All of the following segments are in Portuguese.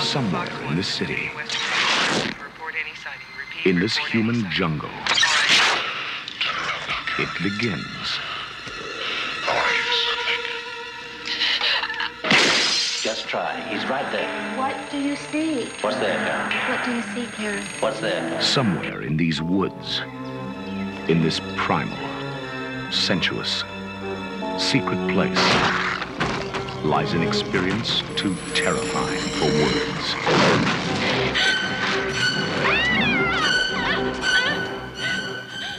somewhere in this city, in this human jungle, it begins. Just try. He's right there. What do you see? What's there, Karen? What do you see, Karen? What's there? Somewhere in these woods, in this primal, sensuous, secret place, lies an experience too terrifying for words.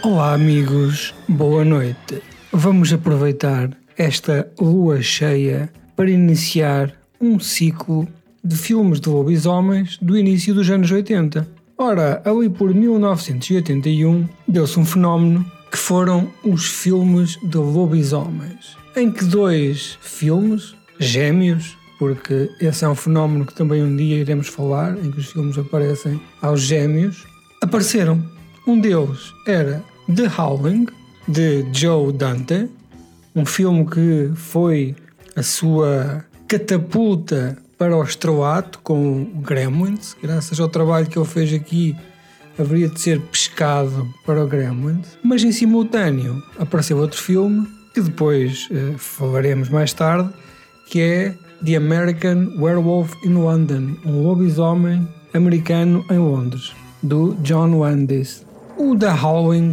Olá, amigos, boa noite. Vamos aproveitar esta lua cheia para iniciar um ciclo de filmes de lobisomens do início dos anos 80. Ora, ali por 1981 deu-se um fenómeno que foram os filmes de lobisomens, em que dois filmes, gêmeos, porque esse é um fenómeno que também um dia iremos falar, em que os filmes aparecem aos gêmeos, apareceram. Um deles era The Howling, de Joe Dante, um filme que foi a sua catapulta para o estroato com o Gremlins, graças ao trabalho que ele fez aqui, haveria de ser pescado para o Gremlins. Mas em simultâneo apareceu outro filme que depois uh, falaremos mais tarde, que é The American Werewolf in London, um lobisomem americano em Londres, do John Landis. O The Howling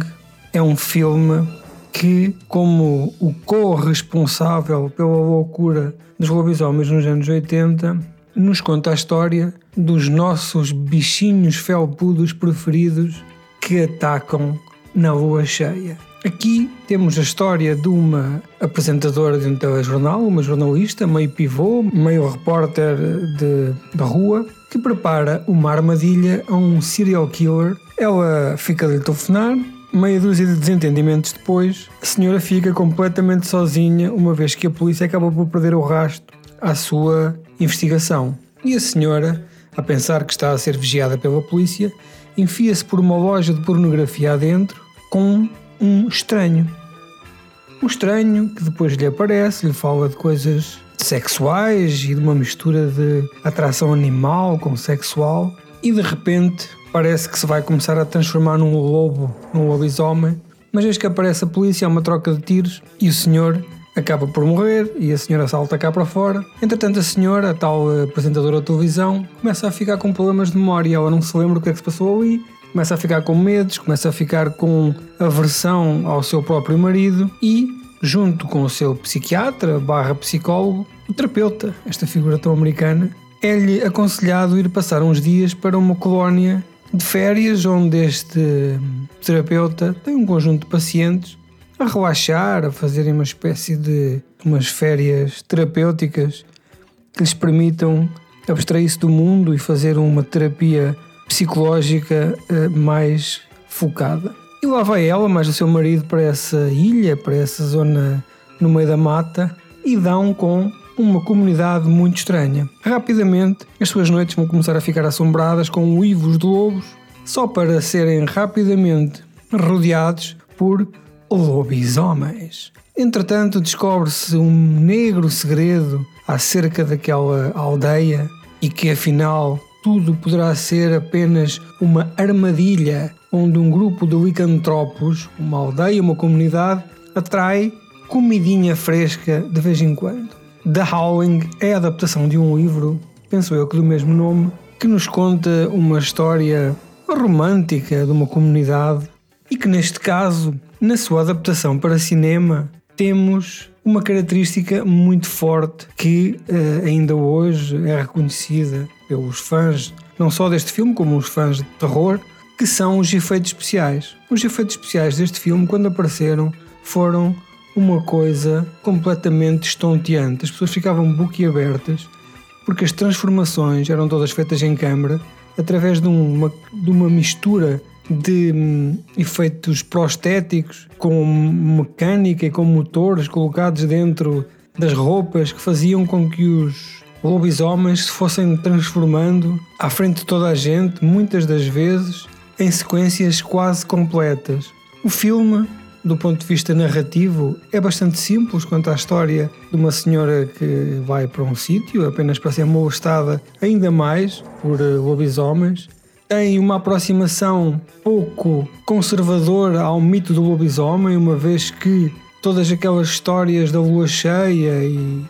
é um filme que, como o co-responsável pela loucura dos lobisomens nos anos 80, nos conta a história dos nossos bichinhos felpudos preferidos que atacam na lua cheia. Aqui temos a história de uma apresentadora de um telejornal, uma jornalista, meio pivô, meio repórter de, da rua, que prepara uma armadilha a um serial killer. Ela fica de telefonar, meia dúzia de desentendimentos depois, a senhora fica completamente sozinha, uma vez que a polícia acaba por perder o rastro à sua investigação. E a senhora, a pensar que está a ser vigiada pela polícia, enfia-se por uma loja de pornografia adentro com um estranho. Um estranho que depois lhe aparece, lhe fala de coisas sexuais e de uma mistura de atração animal com sexual, e de repente parece que se vai começar a transformar num lobo, num lobisomem, mas eis que aparece a polícia, há uma troca de tiros e o senhor acaba por morrer e a senhora salta cá para fora. Entretanto, a senhora, a tal apresentadora de televisão, começa a ficar com problemas de memória, ela não se lembra o que é que se passou ali, começa a ficar com medos, começa a ficar com aversão ao seu próprio marido e, junto com o seu psiquiatra barra psicólogo, o terapeuta, esta figura tão americana, é-lhe aconselhado ir passar uns dias para uma colónia de férias, onde este terapeuta tem um conjunto de pacientes a relaxar, a fazerem uma espécie de umas férias terapêuticas que lhes permitam abstrair-se do mundo e fazer uma terapia psicológica mais focada. E lá vai ela, mais o seu marido, para essa ilha, para essa zona no meio da mata e dão com uma comunidade muito estranha. Rapidamente, as suas noites vão começar a ficar assombradas com uivos de lobos, só para serem rapidamente rodeados por lobisomens. Entretanto, descobre-se um negro segredo acerca daquela aldeia e que afinal tudo poderá ser apenas uma armadilha onde um grupo de licantropos, uma aldeia, uma comunidade, atrai comidinha fresca de vez em quando. The Howling é a adaptação de um livro, penso eu que do mesmo nome, que nos conta uma história romântica de uma comunidade e que neste caso, na sua adaptação para cinema, temos uma característica muito forte que uh, ainda hoje é reconhecida pelos fãs, não só deste filme, como os fãs de terror, que são os efeitos especiais. Os efeitos especiais deste filme, quando apareceram, foram uma coisa completamente estonteante. As pessoas ficavam boquiabertas porque as transformações eram todas feitas em câmara através de uma, de uma mistura de hum, efeitos prostéticos com mecânica e com motores colocados dentro das roupas que faziam com que os lobisomens se fossem transformando à frente de toda a gente, muitas das vezes em sequências quase completas. O filme do ponto de vista narrativo, é bastante simples quanto à história de uma senhora que vai para um sítio apenas para ser molestada ainda mais por eh, lobisomens. Tem uma aproximação pouco conservadora ao mito do lobisomem, uma vez que todas aquelas histórias da lua cheia e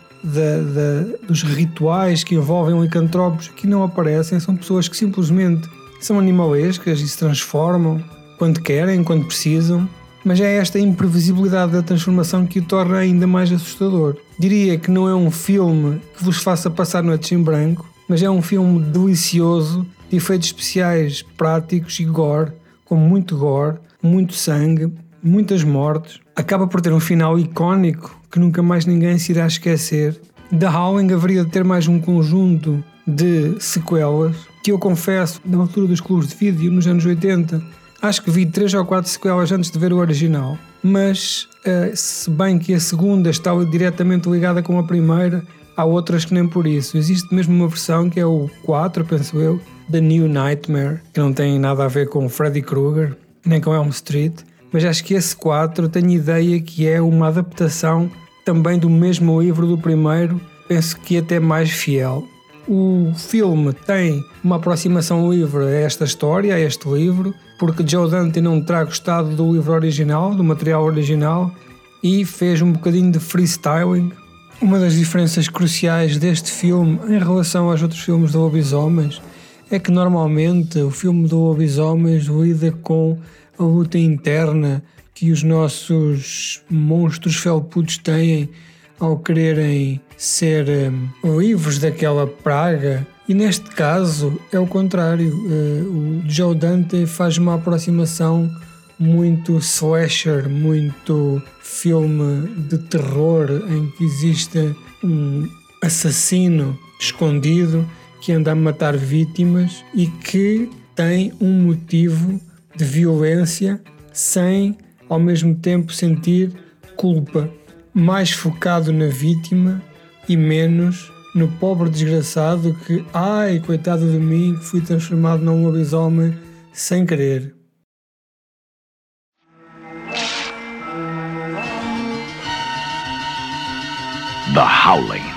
dos rituais que envolvem licantropos aqui não aparecem, são pessoas que simplesmente são animalescas e se transformam quando querem, quando precisam, mas é esta imprevisibilidade da transformação que o torna ainda mais assustador. Diria que não é um filme que vos faça passar noites em branco, mas é um filme delicioso, de efeitos especiais práticos e gore, com muito gore, muito sangue, muitas mortes. Acaba por ter um final icónico que nunca mais ninguém se irá esquecer. The Howling haveria de ter mais um conjunto de sequelas que eu confesso, na altura dos clubes de vídeo, nos anos 80, acho que vi três ou quatro sequelas antes de ver o original. Mas, uh, se bem que a segunda está diretamente ligada com a primeira, há outras que nem por isso. Existe mesmo uma versão que é o 4, penso eu, The New Nightmare, que não tem nada a ver com Freddy Krueger, nem com Elm Street, mas acho que esse 4 tenho ideia que é uma adaptação também do mesmo livro do primeiro, penso que até mais fiel. O filme tem uma aproximação livre a esta história, a este livro, porque Joe Dante não terá gostado do livro original, do material original, e fez um bocadinho de freestyling. Uma das diferenças cruciais deste filme em relação aos outros filmes de lobisomens é que normalmente o filme de lobisomens lida com a luta interna que os nossos monstros felpudos têm ao quererem ser um, livres daquela praga. E neste caso é o contrário. Uh, o Joe Dante faz uma aproximação muito slasher, muito filme de terror em que existe um assassino escondido que anda a matar vítimas e que tem um motivo de violência sem ao mesmo tempo sentir culpa, mais focado na vítima e menos no pobre desgraçado que, ai, coitado de mim, fui transformado num lobisomem sem querer. The Howling.